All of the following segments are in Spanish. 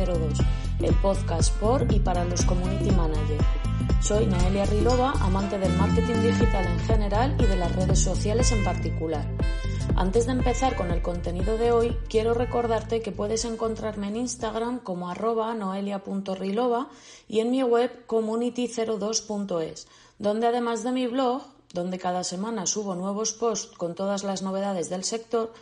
Community 02, el podcast por y para los community managers. Soy Noelia Rilova, amante del marketing digital en general y de las redes sociales en particular. Antes de empezar con el contenido de hoy, quiero recordarte que puedes encontrarme en Instagram como arroba noelia.rilova y en mi web community02.es, donde además de mi blog, donde cada semana subo nuevos posts con todas las novedades del sector,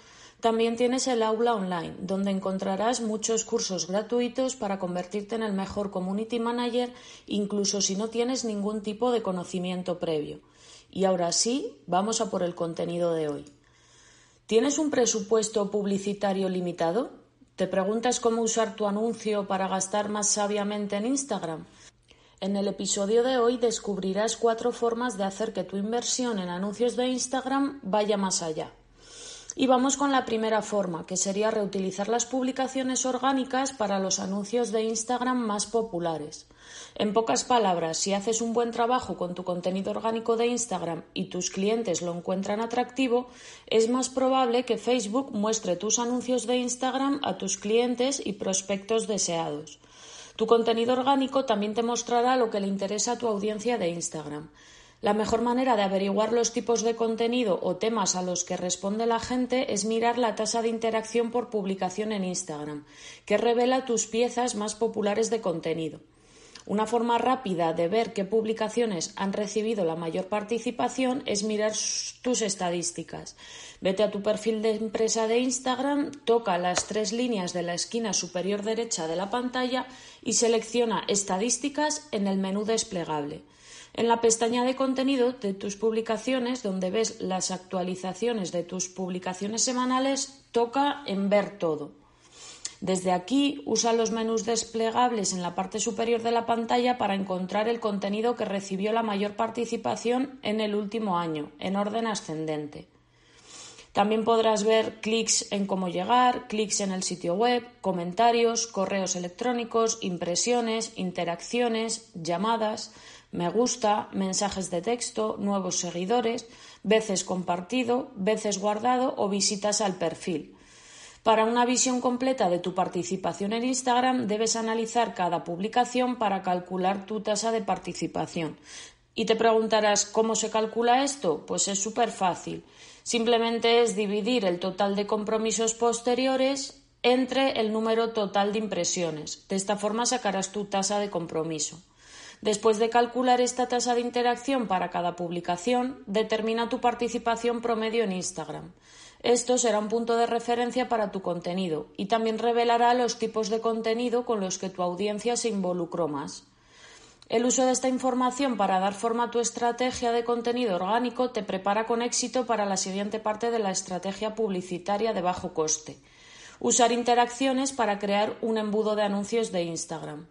también tienes el aula online, donde encontrarás muchos cursos gratuitos para convertirte en el mejor community manager, incluso si no tienes ningún tipo de conocimiento previo. Y ahora sí, vamos a por el contenido de hoy. ¿Tienes un presupuesto publicitario limitado? ¿Te preguntas cómo usar tu anuncio para gastar más sabiamente en Instagram? En el episodio de hoy descubrirás cuatro formas de hacer que tu inversión en anuncios de Instagram vaya más allá. Y vamos con la primera forma, que sería reutilizar las publicaciones orgánicas para los anuncios de Instagram más populares. En pocas palabras, si haces un buen trabajo con tu contenido orgánico de Instagram y tus clientes lo encuentran atractivo, es más probable que Facebook muestre tus anuncios de Instagram a tus clientes y prospectos deseados. Tu contenido orgánico también te mostrará lo que le interesa a tu audiencia de Instagram. La mejor manera de averiguar los tipos de contenido o temas a los que responde la gente es mirar la tasa de interacción por publicación en Instagram, que revela tus piezas más populares de contenido. Una forma rápida de ver qué publicaciones han recibido la mayor participación es mirar tus estadísticas. Vete a tu perfil de empresa de Instagram, toca las tres líneas de la esquina superior derecha de la pantalla y selecciona Estadísticas en el menú desplegable. En la pestaña de contenido de tus publicaciones, donde ves las actualizaciones de tus publicaciones semanales, toca en Ver todo. Desde aquí usa los menús desplegables en la parte superior de la pantalla para encontrar el contenido que recibió la mayor participación en el último año, en orden ascendente. También podrás ver clics en cómo llegar, clics en el sitio web, comentarios, correos electrónicos, impresiones, interacciones, llamadas, me gusta, mensajes de texto, nuevos seguidores, veces compartido, veces guardado o visitas al perfil. Para una visión completa de tu participación en Instagram debes analizar cada publicación para calcular tu tasa de participación. Y te preguntarás ¿cómo se calcula esto? Pues es súper fácil. Simplemente es dividir el total de compromisos posteriores entre el número total de impresiones. De esta forma sacarás tu tasa de compromiso. Después de calcular esta tasa de interacción para cada publicación, determina tu participación promedio en Instagram. Esto será un punto de referencia para tu contenido y también revelará los tipos de contenido con los que tu audiencia se involucró más. El uso de esta información para dar forma a tu estrategia de contenido orgánico te prepara con éxito para la siguiente parte de la estrategia publicitaria de bajo coste. Usar interacciones para crear un embudo de anuncios de Instagram.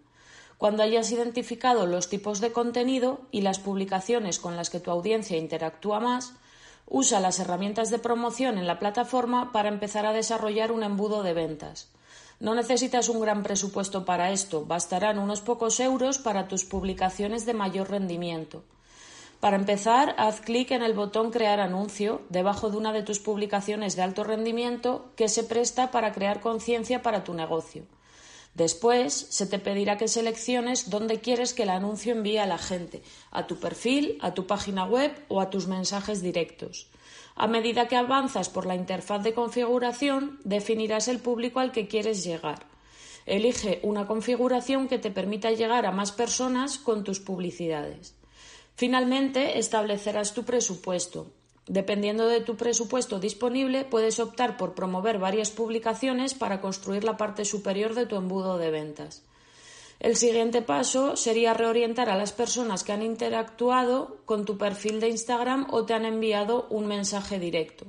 Cuando hayas identificado los tipos de contenido y las publicaciones con las que tu audiencia interactúa más, usa las herramientas de promoción en la plataforma para empezar a desarrollar un embudo de ventas. No necesitas un gran presupuesto para esto, bastarán unos pocos euros para tus publicaciones de mayor rendimiento. Para empezar, haz clic en el botón Crear anuncio debajo de una de tus publicaciones de alto rendimiento que se presta para crear conciencia para tu negocio. Después se te pedirá que selecciones dónde quieres que el anuncio envíe a la gente, a tu perfil, a tu página web o a tus mensajes directos. A medida que avanzas por la interfaz de configuración, definirás el público al que quieres llegar. Elige una configuración que te permita llegar a más personas con tus publicidades. Finalmente, establecerás tu presupuesto. Dependiendo de tu presupuesto disponible, puedes optar por promover varias publicaciones para construir la parte superior de tu embudo de ventas. El siguiente paso sería reorientar a las personas que han interactuado con tu perfil de Instagram o te han enviado un mensaje directo.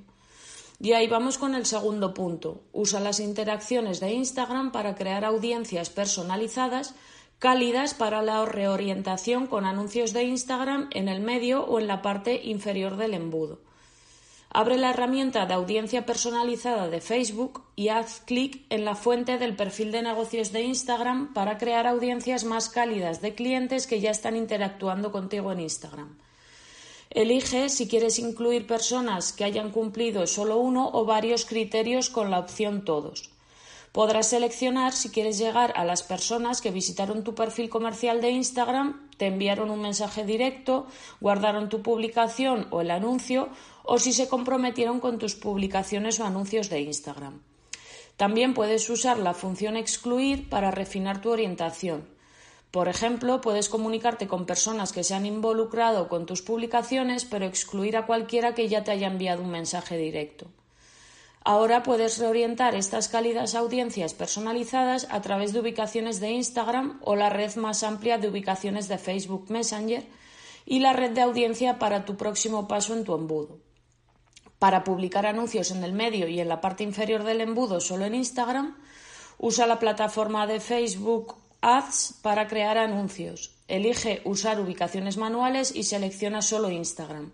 Y ahí vamos con el segundo punto. Usa las interacciones de Instagram para crear audiencias personalizadas cálidas para la reorientación con anuncios de Instagram en el medio o en la parte inferior del embudo. Abre la herramienta de audiencia personalizada de Facebook y haz clic en la fuente del perfil de negocios de Instagram para crear audiencias más cálidas de clientes que ya están interactuando contigo en Instagram. Elige si quieres incluir personas que hayan cumplido solo uno o varios criterios con la opción Todos. Podrás seleccionar si quieres llegar a las personas que visitaron tu perfil comercial de Instagram, te enviaron un mensaje directo, guardaron tu publicación o el anuncio, o si se comprometieron con tus publicaciones o anuncios de Instagram. También puedes usar la función excluir para refinar tu orientación. Por ejemplo, puedes comunicarte con personas que se han involucrado con tus publicaciones, pero excluir a cualquiera que ya te haya enviado un mensaje directo. Ahora puedes reorientar estas cálidas audiencias personalizadas a través de ubicaciones de Instagram o la red más amplia de ubicaciones de Facebook Messenger y la red de audiencia para tu próximo paso en tu embudo. Para publicar anuncios en el medio y en la parte inferior del embudo solo en Instagram, usa la plataforma de Facebook Ads para crear anuncios. Elige usar ubicaciones manuales y selecciona solo Instagram.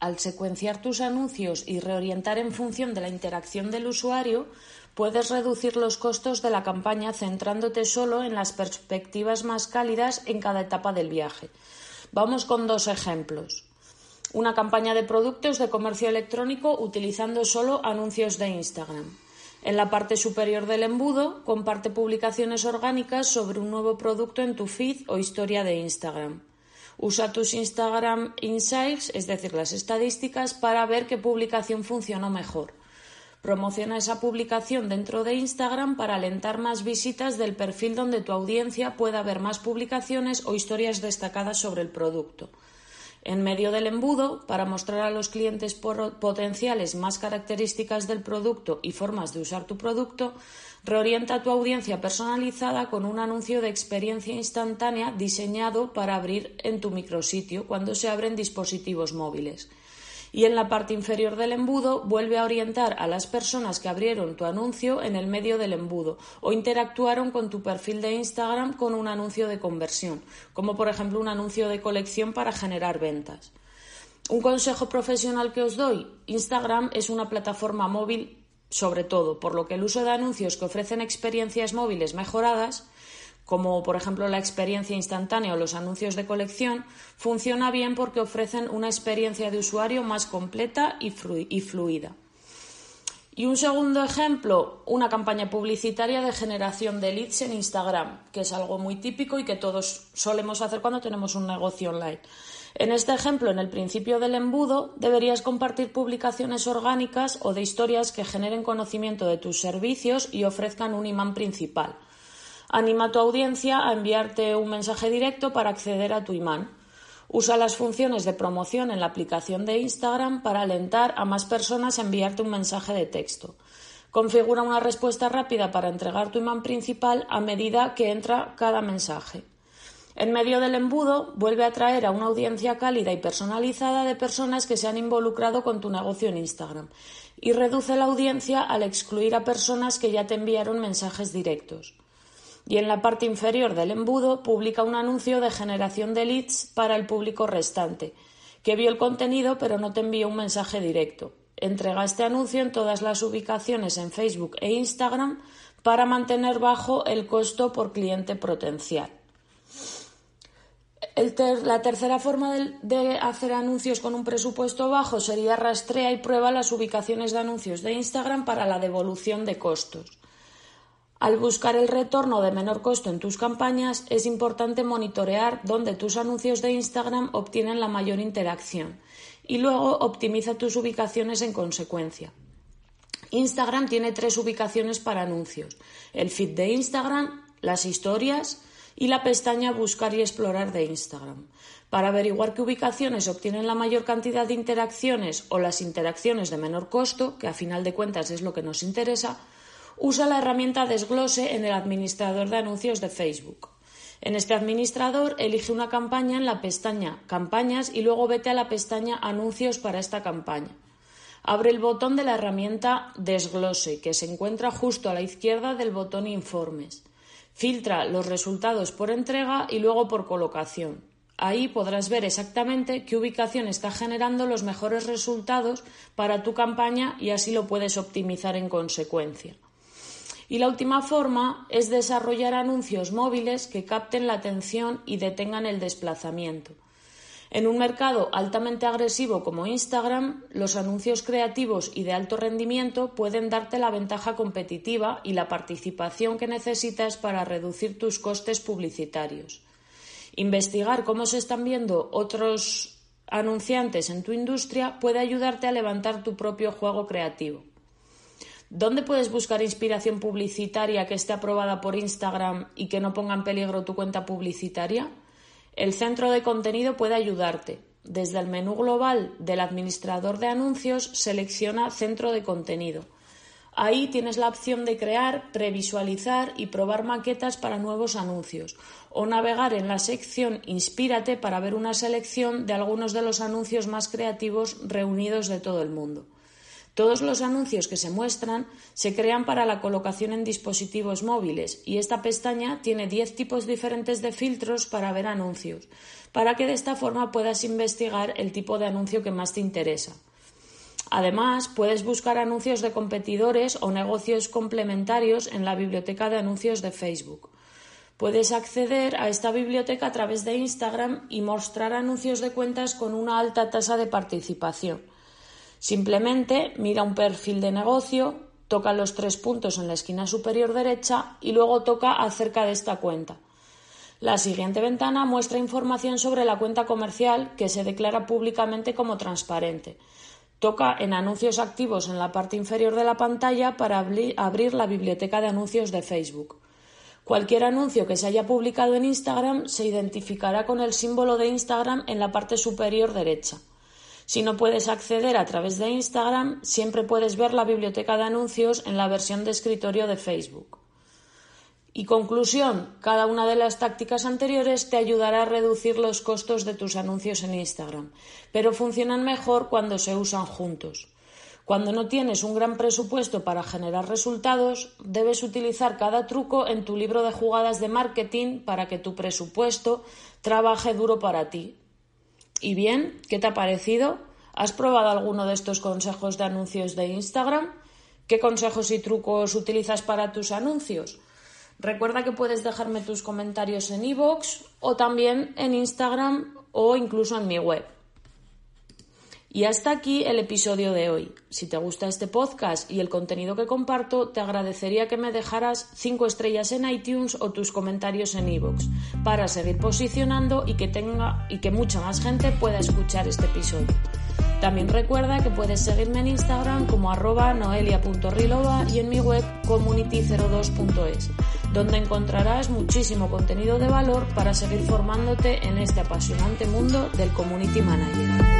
Al secuenciar tus anuncios y reorientar en función de la interacción del usuario, puedes reducir los costos de la campaña centrándote solo en las perspectivas más cálidas en cada etapa del viaje. Vamos con dos ejemplos. Una campaña de productos de comercio electrónico utilizando solo anuncios de Instagram. En la parte superior del embudo, comparte publicaciones orgánicas sobre un nuevo producto en tu feed o historia de Instagram. Usa tus Instagram Insights, es decir, las estadísticas, para ver qué publicación funcionó mejor. Promociona esa publicación dentro de Instagram para alentar más visitas del perfil donde tu audiencia pueda ver más publicaciones o historias destacadas sobre el producto. En medio del embudo, para mostrar a los clientes potenciales más características del producto y formas de usar tu producto, Reorienta tu audiencia personalizada con un anuncio de experiencia instantánea diseñado para abrir en tu micrositio cuando se abren dispositivos móviles. Y en la parte inferior del embudo vuelve a orientar a las personas que abrieron tu anuncio en el medio del embudo o interactuaron con tu perfil de Instagram con un anuncio de conversión, como por ejemplo un anuncio de colección para generar ventas. Un consejo profesional que os doy, Instagram es una plataforma móvil sobre todo, por lo que el uso de anuncios que ofrecen experiencias móviles mejoradas, como por ejemplo la experiencia instantánea o los anuncios de colección, funciona bien porque ofrecen una experiencia de usuario más completa y, fluida. Y un segundo ejemplo, una campaña publicitaria de generación de leads en Instagram, que es algo muy típico y que todos solemos hacer cuando tenemos un negocio online. En este ejemplo, en el principio del embudo, deberías compartir publicaciones orgánicas o de historias que generen conocimiento de tus servicios y ofrezcan un imán principal. Anima a tu audiencia a enviarte un mensaje directo para acceder a tu imán. Usa las funciones de promoción en la aplicación de Instagram para alentar a más personas a enviarte un mensaje de texto. Configura una respuesta rápida para entregar tu imán principal a medida que entra cada mensaje. En medio del embudo, vuelve a atraer a una audiencia cálida y personalizada de personas que se han involucrado con tu negocio en Instagram y reduce la audiencia al excluir a personas que ya te enviaron mensajes directos. Y en la parte inferior del embudo publica un anuncio de generación de leads para el público restante, que vio el contenido pero no te envió un mensaje directo. Entrega este anuncio en todas las ubicaciones en Facebook e Instagram para mantener bajo el costo por cliente potencial la tercera forma de, hacer anuncios con un presupuesto bajo sería rastrea y prueba las ubicaciones de anuncios de Instagram para la devolución de costos. Al buscar el retorno de menor costo en tus campañas, es importante monitorear dónde tus anuncios de Instagram obtienen la mayor interacción y luego optimiza tus ubicaciones en consecuencia. Instagram tiene tres ubicaciones para anuncios: el feed de Instagram, las historias y la pestaña Buscar y explorar de Instagram. Para averiguar qué ubicaciones obtienen la mayor cantidad de interacciones o las interacciones de menor costo, que a final de cuentas es lo que nos interesa, usa la herramienta Desglose en el administrador de anuncios de Facebook. En este administrador elige una campaña en la pestaña Campañas y luego vete a la pestaña Anuncios para esta campaña. Abre el botón de la herramienta Desglose, que se encuentra justo a la izquierda del botón Informes. Filtra los resultados por entrega y luego por colocación. Ahí podrás ver exactamente qué ubicación está generando los mejores resultados para tu campaña y así lo puedes optimizar en consecuencia. Y la última forma es desarrollar anuncios móviles que capten la atención y detengan el desplazamiento. En un mercado altamente agresivo como Instagram, los anuncios creativos y de alto rendimiento pueden darte la ventaja competitiva y la participación que necesitas para reducir tus costes publicitarios. Investigar cómo se están viendo otros anunciantes en tu industria puede ayudarte a levantar tu propio juego creativo. ¿Dónde puedes buscar inspiración publicitaria que esté aprobada por Instagram y que no ponga en peligro tu cuenta publicitaria? El centro de contenido puede ayudarte. Desde el menú global del administrador de anuncios selecciona centro de contenido. Ahí tienes la opción de crear, previsualizar y probar maquetas para nuevos anuncios o navegar en la sección Inspírate para ver una selección de algunos de los anuncios más creativos reunidos de todo el mundo. Todos los anuncios que se muestran se crean para la colocación en dispositivos móviles y esta pestaña tiene 10 tipos diferentes de filtros para ver anuncios, para que de esta forma puedas investigar el tipo de anuncio que más te interesa. Además, puedes buscar anuncios de competidores o negocios complementarios en la biblioteca de anuncios de Facebook. Puedes acceder a esta biblioteca a través de Instagram y mostrar anuncios de cuentas con una alta tasa de participación. Simplemente mira un perfil de negocio, toca los tres puntos en la esquina superior derecha y luego toca acerca de esta cuenta. La siguiente ventana muestra información sobre la cuenta comercial que se declara públicamente como transparente. Toca en anuncios activos en la parte inferior de la pantalla para abrir la biblioteca de anuncios de Facebook. Cualquier anuncio que se haya publicado en Instagram se identificará con el símbolo de Instagram en la parte superior derecha. Si no puedes acceder a través de Instagram, siempre puedes ver la biblioteca de anuncios en la versión de escritorio de Facebook. Y conclusión, cada una de las tácticas anteriores te ayudará a reducir los costos de tus anuncios en Instagram, pero funcionan mejor cuando se usan juntos. Cuando no tienes un gran presupuesto para generar resultados, debes utilizar cada truco en tu libro de jugadas de marketing para que tu presupuesto trabaje duro para ti, ¿Y bien? ¿Qué te ha parecido? ¿Has probado alguno de estos consejos de anuncios de Instagram? ¿Qué consejos y trucos utilizas para tus anuncios? Recuerda que puedes dejarme tus comentarios en iVoox o también en Instagram o incluso en mi web. Y hasta aquí el episodio de hoy. Si te gusta este podcast y el contenido que comparto, te agradecería que me dejaras 5 estrellas en iTunes o tus comentarios en iVoox para seguir posicionando y que tenga y que mucha más gente pueda escuchar este episodio. También recuerda que puedes seguirme en Instagram como arroba noelia.rilova y en mi web community02.es, donde encontrarás muchísimo contenido de valor para seguir formándote en este apasionante mundo del community manager.